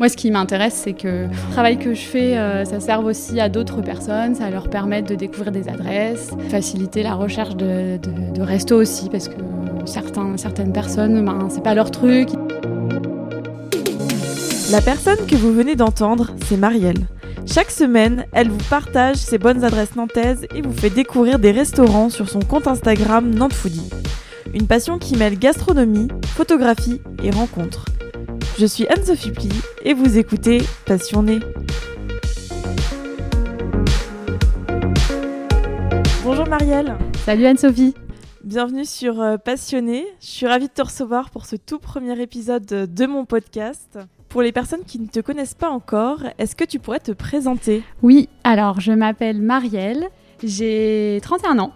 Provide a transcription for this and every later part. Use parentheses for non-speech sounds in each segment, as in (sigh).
Moi, ce qui m'intéresse, c'est que le travail que je fais, euh, ça serve aussi à d'autres personnes, ça leur permet de découvrir des adresses, faciliter la recherche de, de, restos aussi, parce que certains, certaines personnes, ben, c'est pas leur truc. La personne que vous venez d'entendre, c'est Marielle. Chaque semaine, elle vous partage ses bonnes adresses nantaises et vous fait découvrir des restaurants sur son compte Instagram Nantes Foodie. Une passion qui mêle gastronomie, photographie et rencontres. Je suis Anne-Sophie Pli et vous écoutez Passionné. Bonjour Marielle. Salut Anne-Sophie. Bienvenue sur euh, Passionné. Je suis ravie de te recevoir pour ce tout premier épisode de mon podcast. Pour les personnes qui ne te connaissent pas encore, est-ce que tu pourrais te présenter? Oui, alors je m'appelle Marielle, j'ai 31 ans,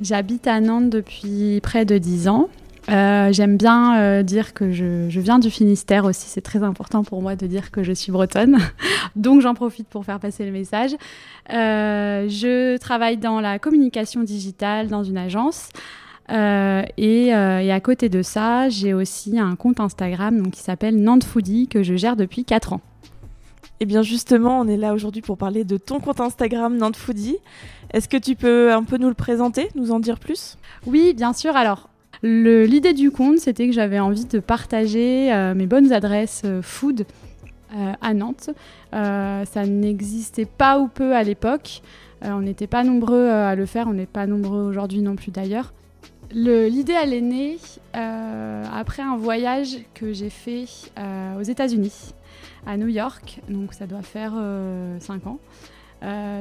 j'habite à Nantes depuis près de 10 ans. Euh, j'aime bien euh, dire que je, viens du Finistère aussi, c'est très important pour moi de dire que je suis bretonne, (laughs) donc j'en profite pour faire passer le message. Euh, je travaille dans la communication digitale dans une agence. Et, à côté de ça, j'ai aussi un compte Instagram donc, qui s'appelle Nantes Foodie que je gère depuis 4 ans. Et eh bien justement, on est là aujourd'hui pour parler de ton compte Instagram Nantes Foodie. Est-ce que tu peux un peu nous le présenter, nous en dire plus? Oui, bien sûr. Alors, L'idée du compte, c'était que j'avais envie de partager euh, mes bonnes adresses euh, food euh, à Nantes. ça n'existait pas ou peu à l'époque. on n'était pas nombreux à le faire, on n'est pas nombreux aujourd'hui non plus d'ailleurs. L'idée, elle est née après un voyage que j'ai fait aux États-Unis, à New York, donc ça doit faire 5 ans.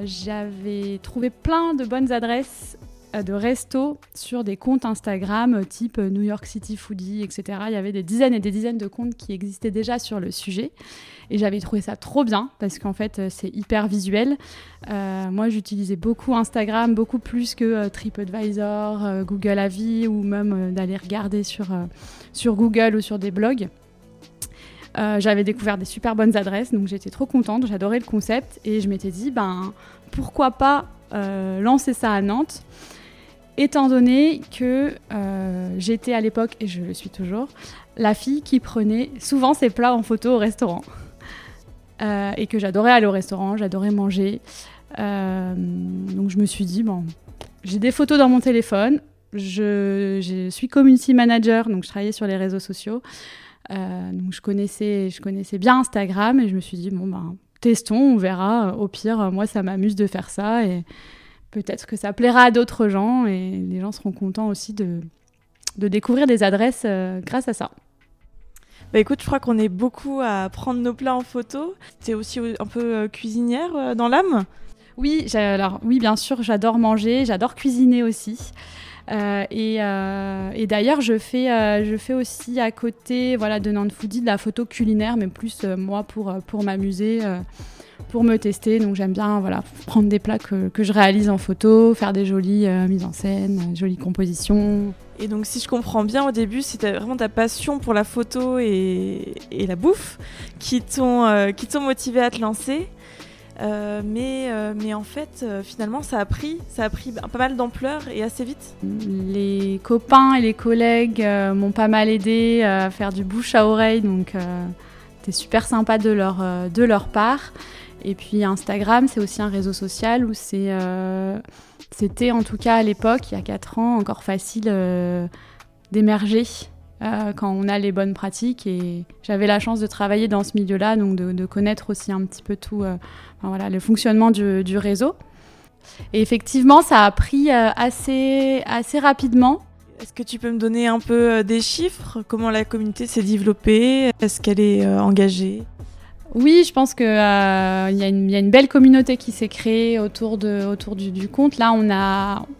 J'avais trouvé plein de bonnes adresses de restos sur des comptes Instagram euh, type euh, New York City Foodie, etc. Il y avait des dizaines et des dizaines de comptes qui existaient déjà sur le sujet. Et j'avais trouvé ça trop bien parce qu'en fait, euh, c'est hyper visuel. moi, j'utilisais beaucoup Instagram, beaucoup plus que TripAdvisor, Google Avis ou même d'aller regarder sur, sur Google ou sur des blogs. j'avais découvert des super bonnes adresses, donc j'étais trop contente, j'adorais le concept et je m'étais dit, ben pourquoi pas lancer ça à Nantes étant donné que euh, j'étais à l'époque, et je le suis toujours, la fille qui prenait souvent ses plats en photo au restaurant. Euh, et que j'adorais aller au restaurant, j'adorais manger. Euh, donc je me suis dit, bon, j'ai des photos dans mon téléphone, je, suis community manager, donc je travaillais sur les réseaux sociaux. donc je connaissais, je connaissais bien Instagram et je me suis dit, bon, ben, testons, on verra. Au pire, moi, ça m'amuse de faire ça. Peut-être que ça plaira à d'autres gens et les gens seront contents aussi de, de découvrir des adresses euh, grâce à ça. Bah écoute, je crois qu'on est beaucoup à prendre nos plats en photo. Tu es aussi un peu euh, cuisinière euh, dans l'âme? Oui, alors oui, bien sûr, j'adore manger, j'adore cuisiner aussi. Et, et d'ailleurs, je fais, je fais aussi à côté voilà, de Nantes Foodie de la photo culinaire, mais plus moi pour, pour m'amuser pour me tester. Donc j'aime bien voilà, prendre des plats que, que, je réalise en photo, faire des jolies euh, mises en scène, euh, jolies compositions. Et donc si je comprends bien au début, c'était vraiment ta passion pour la photo et, et la bouffe qui t'ont euh, qui t'ont motivé à te lancer. Mais, mais en fait, finalement, ça a pris, ça a pris pas mal d'ampleur et assez vite. Les copains et les collègues m'ont pas mal aidé à faire du bouche à oreille, donc c'était super sympa de leur, de leur part. Et puis Instagram, c'est aussi un réseau social où c'est, euh, c'était en tout cas à l'époque, il y a 4 ans, encore facile euh, d'émerger euh, quand on a les bonnes pratiques. Et j'avais la chance de travailler dans ce milieu-là, donc de, connaître aussi un petit peu tout voilà, le fonctionnement du, du, réseau. Et effectivement, ça a pris assez, assez rapidement. Est-ce que tu peux me donner un peu des chiffres? Comment la communauté s'est développée? Est-ce qu'elle est engagée? Oui, je pense qu'il euh, y, a une belle communauté qui s'est créée autour, du, compte. Là,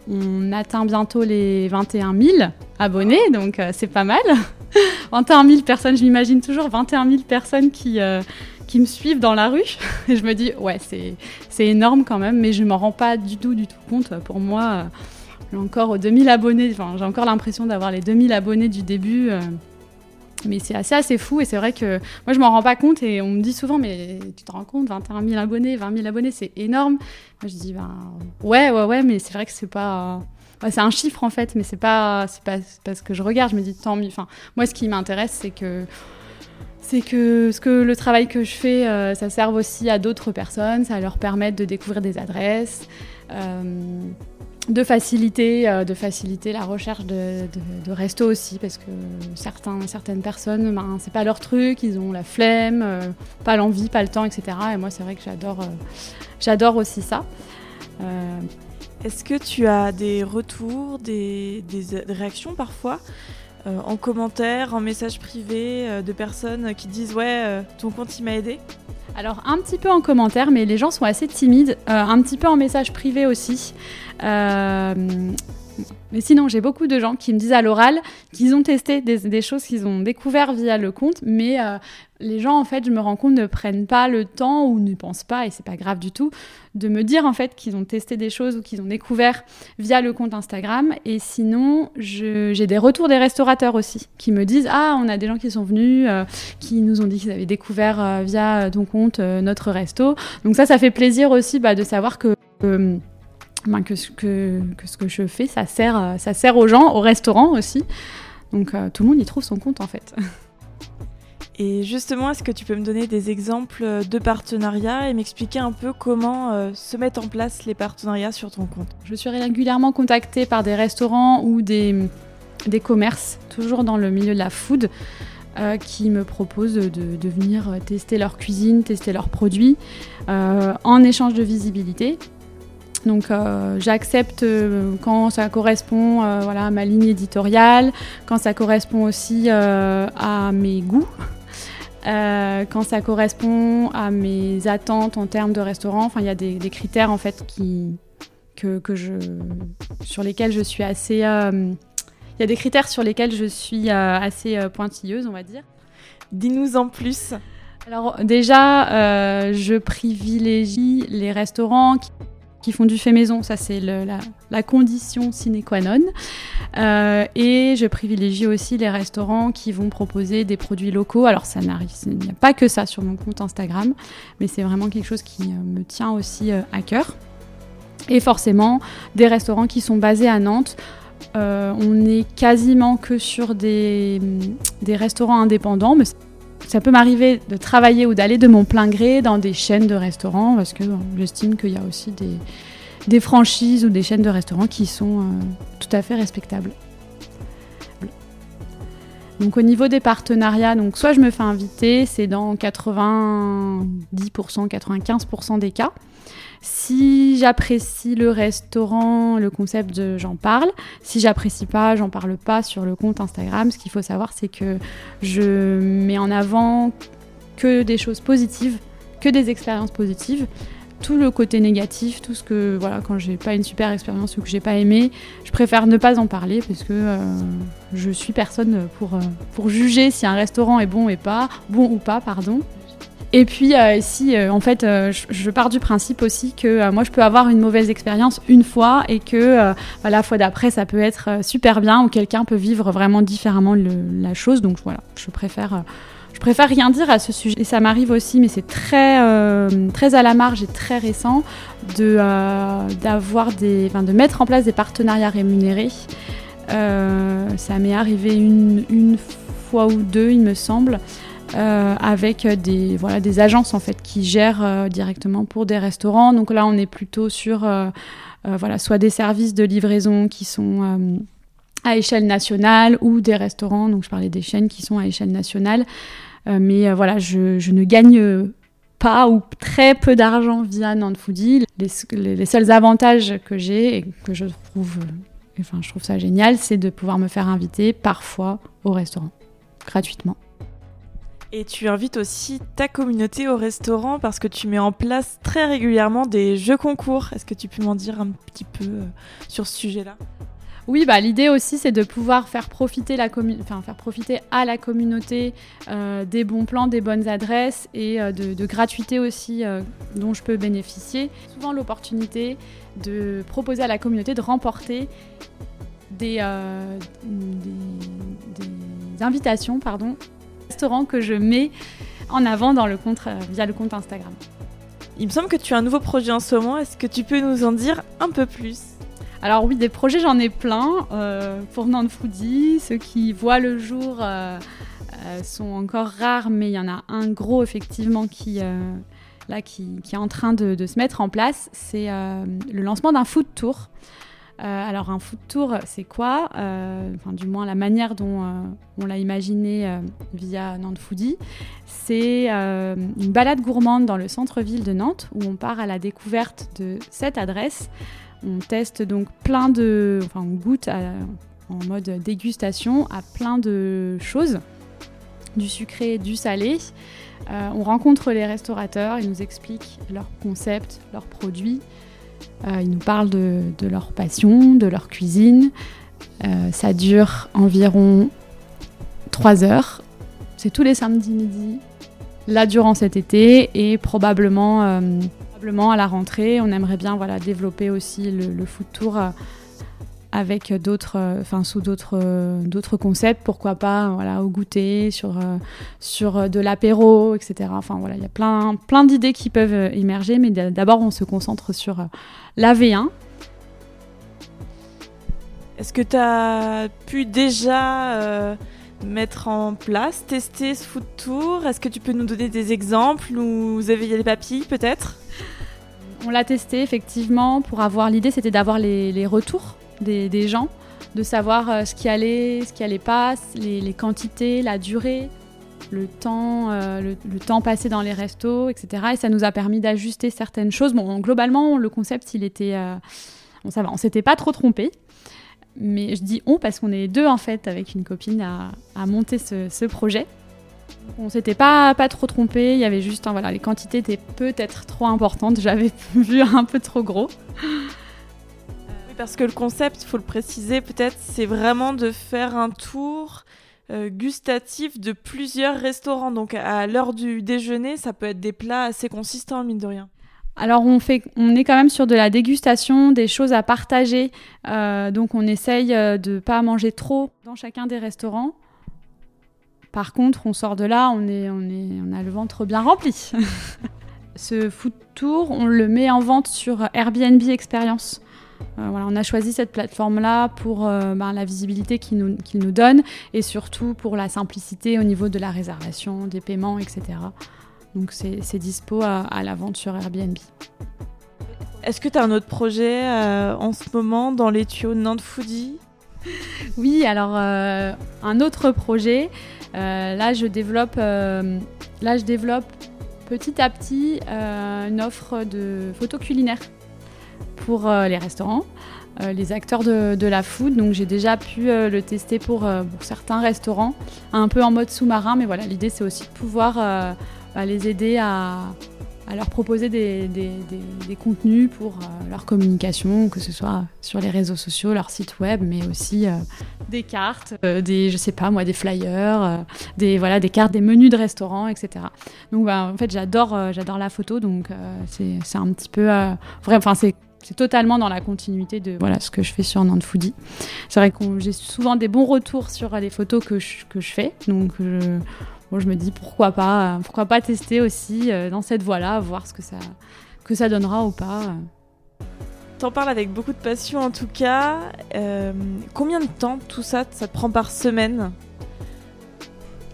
on, atteint bientôt les 21 000 abonnés, donc euh, c'est pas mal. (laughs) 21 000 personnes, je m'imagine toujours 21 000 personnes qui, euh, qui me suivent dans la rue. (laughs) Et je me dis, ouais, c'est énorme quand même, mais je ne m'en rends pas du tout, du tout compte. Pour moi, j'ai encore 2000 abonnés, j'ai encore l'impression d'avoir les 2000 abonnés du début. Mais c'est assez, assez fou et c'est vrai que moi je m'en rends pas compte et on me dit souvent mais tu te rends compte 21 000 abonnés, 20 000 abonnés c'est énorme. Moi je dis ben ouais ouais ouais mais c'est vrai que c'est pas c'est un chiffre en fait mais c'est pas c'est pas, ce que je regarde. Je me dis tant mieux. Enfin moi ce qui m'intéresse c'est que c'est que, ce que le travail que je fais, euh, ça serve aussi à d'autres personnes, ça leur permet de découvrir des adresses, euh, de, faciliter, euh, de faciliter la recherche de, de, restos aussi, parce que certains, certaines personnes, ben, c'est pas leur truc, ils ont la flemme, pas l'envie, pas le temps, etc. Et moi, c'est vrai que j'adore, j'adore aussi ça. Est-ce que tu as des retours, des, des réactions parfois? Euh, en commentaire, en message privé, euh, de personnes qui disent ouais, euh, ton compte il m'a aidé alors un petit peu en commentaire, mais les gens sont assez timides, un petit peu en message privé aussi. Mais sinon, j'ai beaucoup de gens qui me disent à l'oral qu'ils ont testé des, choses qu'ils ont découvert via le compte, mais les gens, en fait, je me rends compte, ne prennent pas le temps ou ne pensent pas, et c'est pas grave du tout, de me dire en fait qu'ils ont testé des choses ou qu'ils ont découvert via le compte Instagram. Et sinon, j'ai des retours des restaurateurs aussi qui me disent Ah, on a des gens qui sont venus, euh, qui nous ont dit qu'ils avaient découvert euh, via ton compte notre resto. Donc, ça, ça fait plaisir aussi bah, de savoir que ben, que, ce que, que, ce que je fais, ça sert, euh, ça sert aux gens, au restaurant aussi. Donc euh, tout le monde y trouve son compte en fait. (laughs) Et justement, est-ce que tu peux me donner des exemples de partenariats et m'expliquer un peu comment euh, se mettent en place les partenariats sur ton compte? Je suis régulièrement contactée par des restaurants ou des, des commerces, toujours dans le milieu de la food, qui me proposent de, venir tester leur cuisine, tester leurs produits, en échange de visibilité. Donc euh, j'accepte euh, quand ça correspond euh, voilà, à ma ligne éditoriale, quand ça correspond aussi à mes goûts. Quand ça correspond à mes attentes en termes de restaurant, enfin il y a des, critères en fait qui, que, que, je, sur lesquels je suis assez, il y a des critères sur lesquels je suis assez pointilleuse, on va dire. Dis-nous en plus. Alors déjà, je privilégie les restaurants qui qui font du fait maison, ça c'est la, condition sine qua non. Euh, et je privilégie aussi les restaurants qui vont proposer des produits locaux. Alors ça n'arrive, il n'y a pas que ça sur mon compte Instagram, mais c'est vraiment quelque chose qui euh, me tient aussi euh, à cœur. Et forcément, des restaurants qui sont basés à Nantes. on est quasiment que sur des, restaurants indépendants, mais ça peut m'arriver de travailler ou d'aller de mon plein gré dans des chaînes de restaurants parce que j'estime qu'il y a aussi des, franchises ou des chaînes de restaurants qui sont euh, tout à fait respectables. Donc au niveau des partenariats, donc soit je me fais inviter, c'est dans 90%, 95% des cas. Si j'apprécie le restaurant, le concept, j'en parle. Si j'apprécie pas, j'en parle pas sur le compte Instagram. Ce qu'il faut savoir, c'est que je mets en avant que des choses positives, que des expériences positives. Tout le côté négatif, tout ce que, voilà, quand j'ai pas une super expérience ou que j'ai pas aimé, je préfère ne pas en parler parce que euh, je suis personne pour, euh, pour juger si un restaurant est bon et pas, bon ou pas, pardon. Et puis, euh, si, euh, en fait, euh, je, pars du principe aussi que moi, je peux avoir une mauvaise expérience une fois et que la fois d'après, ça peut être super bien ou quelqu'un peut vivre vraiment différemment la chose. Donc voilà, je préfère. je préfère rien dire à ce sujet. Et ça m'arrive aussi, mais c'est très, très à la marge et très récent, de, d'avoir des, de mettre en place des partenariats rémunérés. ça m'est arrivé une, une fois ou deux, il me semble. Euh, avec des, voilà, des agences en fait qui gèrent euh, directement pour des restaurants. Donc là, on est plutôt sur euh, voilà, soit des services de livraison qui sont à échelle nationale ou des restaurants, donc je parlais des chaînes qui sont à échelle nationale. mais voilà, je, ne gagne pas ou très peu d'argent via Nanfoodie. Les, les, seuls avantages que j'ai et que je trouve, enfin, je trouve ça génial, c'est de pouvoir me faire inviter parfois au restaurant gratuitement. Et tu invites aussi ta communauté au restaurant parce que tu mets en place très régulièrement des jeux concours. Est-ce que tu peux m'en dire un petit peu euh, sur ce sujet-là? Oui, bah, l'idée aussi, c'est de pouvoir faire profiter, la enfin, faire profiter à la communauté euh, des bons plans, des bonnes adresses et euh, de, gratuité aussi dont je peux bénéficier. Souvent l'opportunité de proposer à la communauté de remporter des, des invitations pardon, que je mets en avant dans le compte, euh, via le compte Instagram. Il me semble que tu as un nouveau projet en ce moment. Est-ce que tu peux nous en dire un peu plus? Alors oui, des projets, j'en ai plein. Euh, pour Nantes Foodie, ceux qui voient le jour euh, sont encore rares, mais il y en a un gros effectivement qui, là, qui, est en train de, de se mettre en place. C'est le lancement d'un food tour. Euh, alors un food tour, c'est quoi euh, Enfin, du moins la manière dont euh, on l'a imaginé via Nantes Foodie, c'est une balade gourmande dans le centre-ville de Nantes où on part à la découverte de cette adresse. On teste donc plein de, enfin, on goûte en mode dégustation à plein de choses, du sucré, du salé. on rencontre les restaurateurs, ils nous expliquent leurs concepts, leurs produits. Euh, ils nous parlent de, leur passion, de leur cuisine. Euh, ça dure environ 3 heures. C'est tous les samedis midi, là durant cet été et probablement, euh, probablement à la rentrée. On aimerait bien voilà, développer aussi le, le food tour avec d'autres, euh, enfin sous d'autres, euh, d'autres concepts, pourquoi pas, voilà, au goûter, sur, euh, sur de l'apéro, etc. Enfin voilà, il y a plein, plein d'idées qui peuvent émerger, mais d'abord on se concentre sur la V1. Est-ce que tu as pu déjà mettre en place, tester ce food tour? Est-ce que tu peux nous donner des exemples ou avez les papilles peut-être? On l'a testé effectivement pour avoir l'idée, c'était d'avoir les, les retours des, gens, de savoir euh, ce qui allait, ce qui allait pas, les, quantités, la durée, le temps, euh, le, temps passé dans les restos, etc. Et ça nous a permis d'ajuster certaines choses. Bon, globalement, le concept, il était, euh, on ça va, on s'était pas trop trompé. Mais je dis on parce qu'on est deux en fait avec une copine à, monter ce, projet. On s'était pas, pas trop trompé, il y avait juste, voilà, les quantités étaient peut-être trop importantes, j'avais (laughs) vu un peu trop gros parce que le concept, il faut le préciser peut-être, c'est vraiment de faire un tour euh, gustatif de plusieurs restaurants. Donc à l'heure du déjeuner, ça peut être des plats assez consistants, mine de rien. Alors on, fait, on est quand même sur de la dégustation, des choses à partager. Euh, donc on essaye euh, de pas manger trop dans chacun des restaurants. Par contre, on sort de là, on, est, on, est, on a le ventre bien rempli. (laughs) Ce food tour, on le met en vente sur Airbnb Experience. Euh, on a choisi cette plateforme-là pour euh, ben, la visibilité qu'il nous, nous, donne et surtout pour la simplicité au niveau de la réservation, des paiements, etc. Donc c'est dispo à, la vente sur Airbnb. Est-ce que tu as un autre projet euh, en ce moment dans les tuyaux Nantes Foodie? (laughs) Oui, alors un autre projet. là, je développe, là, je développe petit à petit une offre de photos culinaires pour euh, les restaurants, euh, les acteurs de, la food. Donc j'ai déjà pu euh, le tester pour, certains restaurants, un peu en mode sous-marin. Mais voilà, l'idée c'est aussi de pouvoir bah, les aider à, leur proposer des, contenus pour leur communication, que ce soit sur les réseaux sociaux, leur site web, mais aussi des cartes, des, je sais pas moi, des flyers, des, voilà, des cartes, des menus de restaurants, etc. Donc bah, en fait, j'adore, j'adore la photo, donc c'est un petit peu, enfin c'est c'est totalement dans la continuité de voilà, ce que je fais sur Nantes Foodie. C'est vrai que j'ai souvent des bons retours sur les photos que je, que je fais. Donc, je, je me dis pourquoi pas, pourquoi pas tester aussi euh, dans cette voie-là, voir ce que ça, que ça donnera ou pas. T'en parles avec beaucoup de passion en tout cas. Euh, combien de temps tout ça, ça te prend par semaine?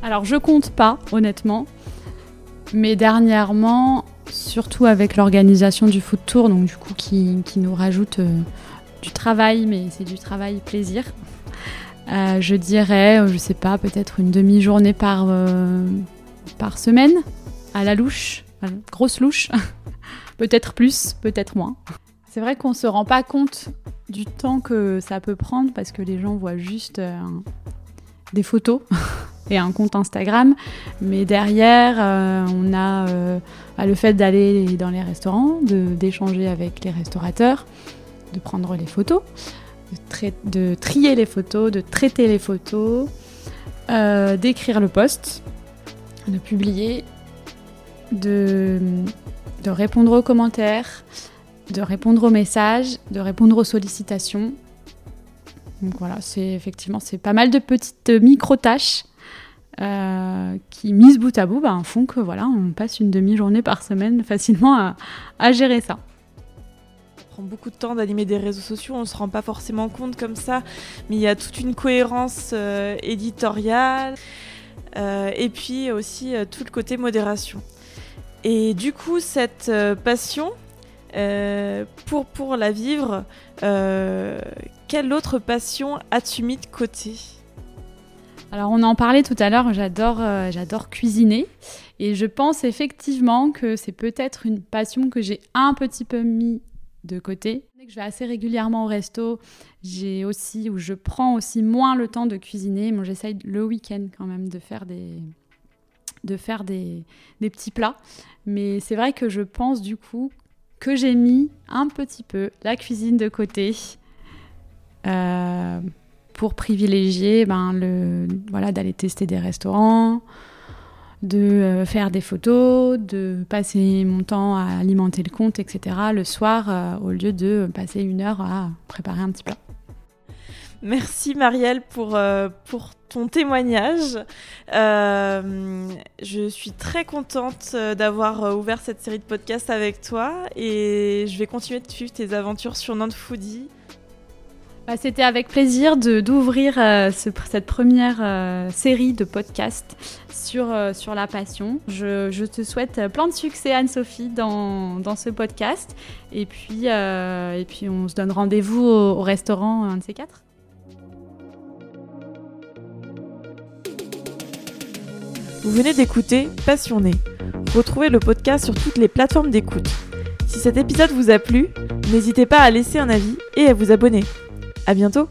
Alors, je compte pas, honnêtement. Mais dernièrement, surtout avec l'organisation du foot tour, donc du coup qui, nous rajoute euh, du travail, mais c'est du travail plaisir. Euh, je dirais, je sais pas, peut-être une demi-journée par, euh, par semaine, à la louche, grosse louche, (laughs) peut-être plus, peut-être moins. C'est vrai qu'on se rend pas compte du temps que ça peut prendre parce que les gens voient juste des photos (laughs) et un compte Instagram. Mais derrière, euh, on a euh, bah, le fait d'aller dans les restaurants, d'échanger avec les restaurateurs, de prendre les photos, de, trier les photos, de traiter les photos, euh, d'écrire le post, de publier, de, de répondre aux commentaires, de répondre aux messages, de répondre aux sollicitations donc voilà, c'est effectivement c'est pas mal de petites micro-tâches euh, qui, mises bout à bout, ben, font que voilà, on passe une demi-journée par semaine facilement à, gérer ça. Ça prend beaucoup de temps d'animer des réseaux sociaux, on ne se rend pas forcément compte comme ça, mais il y a toute une cohérence euh, éditoriale. et puis aussi tout le côté modération. Et du coup, cette passion, pour, pour la vivre, quelle autre passion as-tu mis de côté? Alors on en parlait tout à l'heure, j'adore j'adore cuisiner et je pense effectivement que c'est peut-être une passion que j'ai un petit peu mis de côté. Je vais assez régulièrement au resto. J'ai aussi, ou je prends aussi moins le temps de cuisiner. Moi, j'essaye le week-end quand même de faire des, de faire des, des petits plats. Mais c'est vrai que je pense du coup que j'ai mis un petit peu la cuisine de côté euh, pour privilégier ben, le, voilà, d'aller tester des restaurants, de euh, faire des photos, de passer mon temps à alimenter le compte, etc. le soir, euh, au lieu de passer une heure à préparer un petit plat. Merci Marielle pour, euh, pour ton témoignage. je suis très contente d'avoir ouvert cette série de podcasts avec toi et je vais continuer de suivre tes aventures sur Nantes Foodie. Bah, c'était avec plaisir d'ouvrir euh, cette première euh, série de podcasts sur, euh, la passion. Je, te souhaite plein de succès, Anne-Sophie, dans, ce podcast. Et puis, on se donne rendez-vous au, restaurant, un de ces quatre. Vous venez d'écouter Passionné. Retrouvez le podcast sur toutes les plateformes d'écoute. Si cet épisode vous a plu, n'hésitez pas à laisser un avis et à vous abonner. À bientôt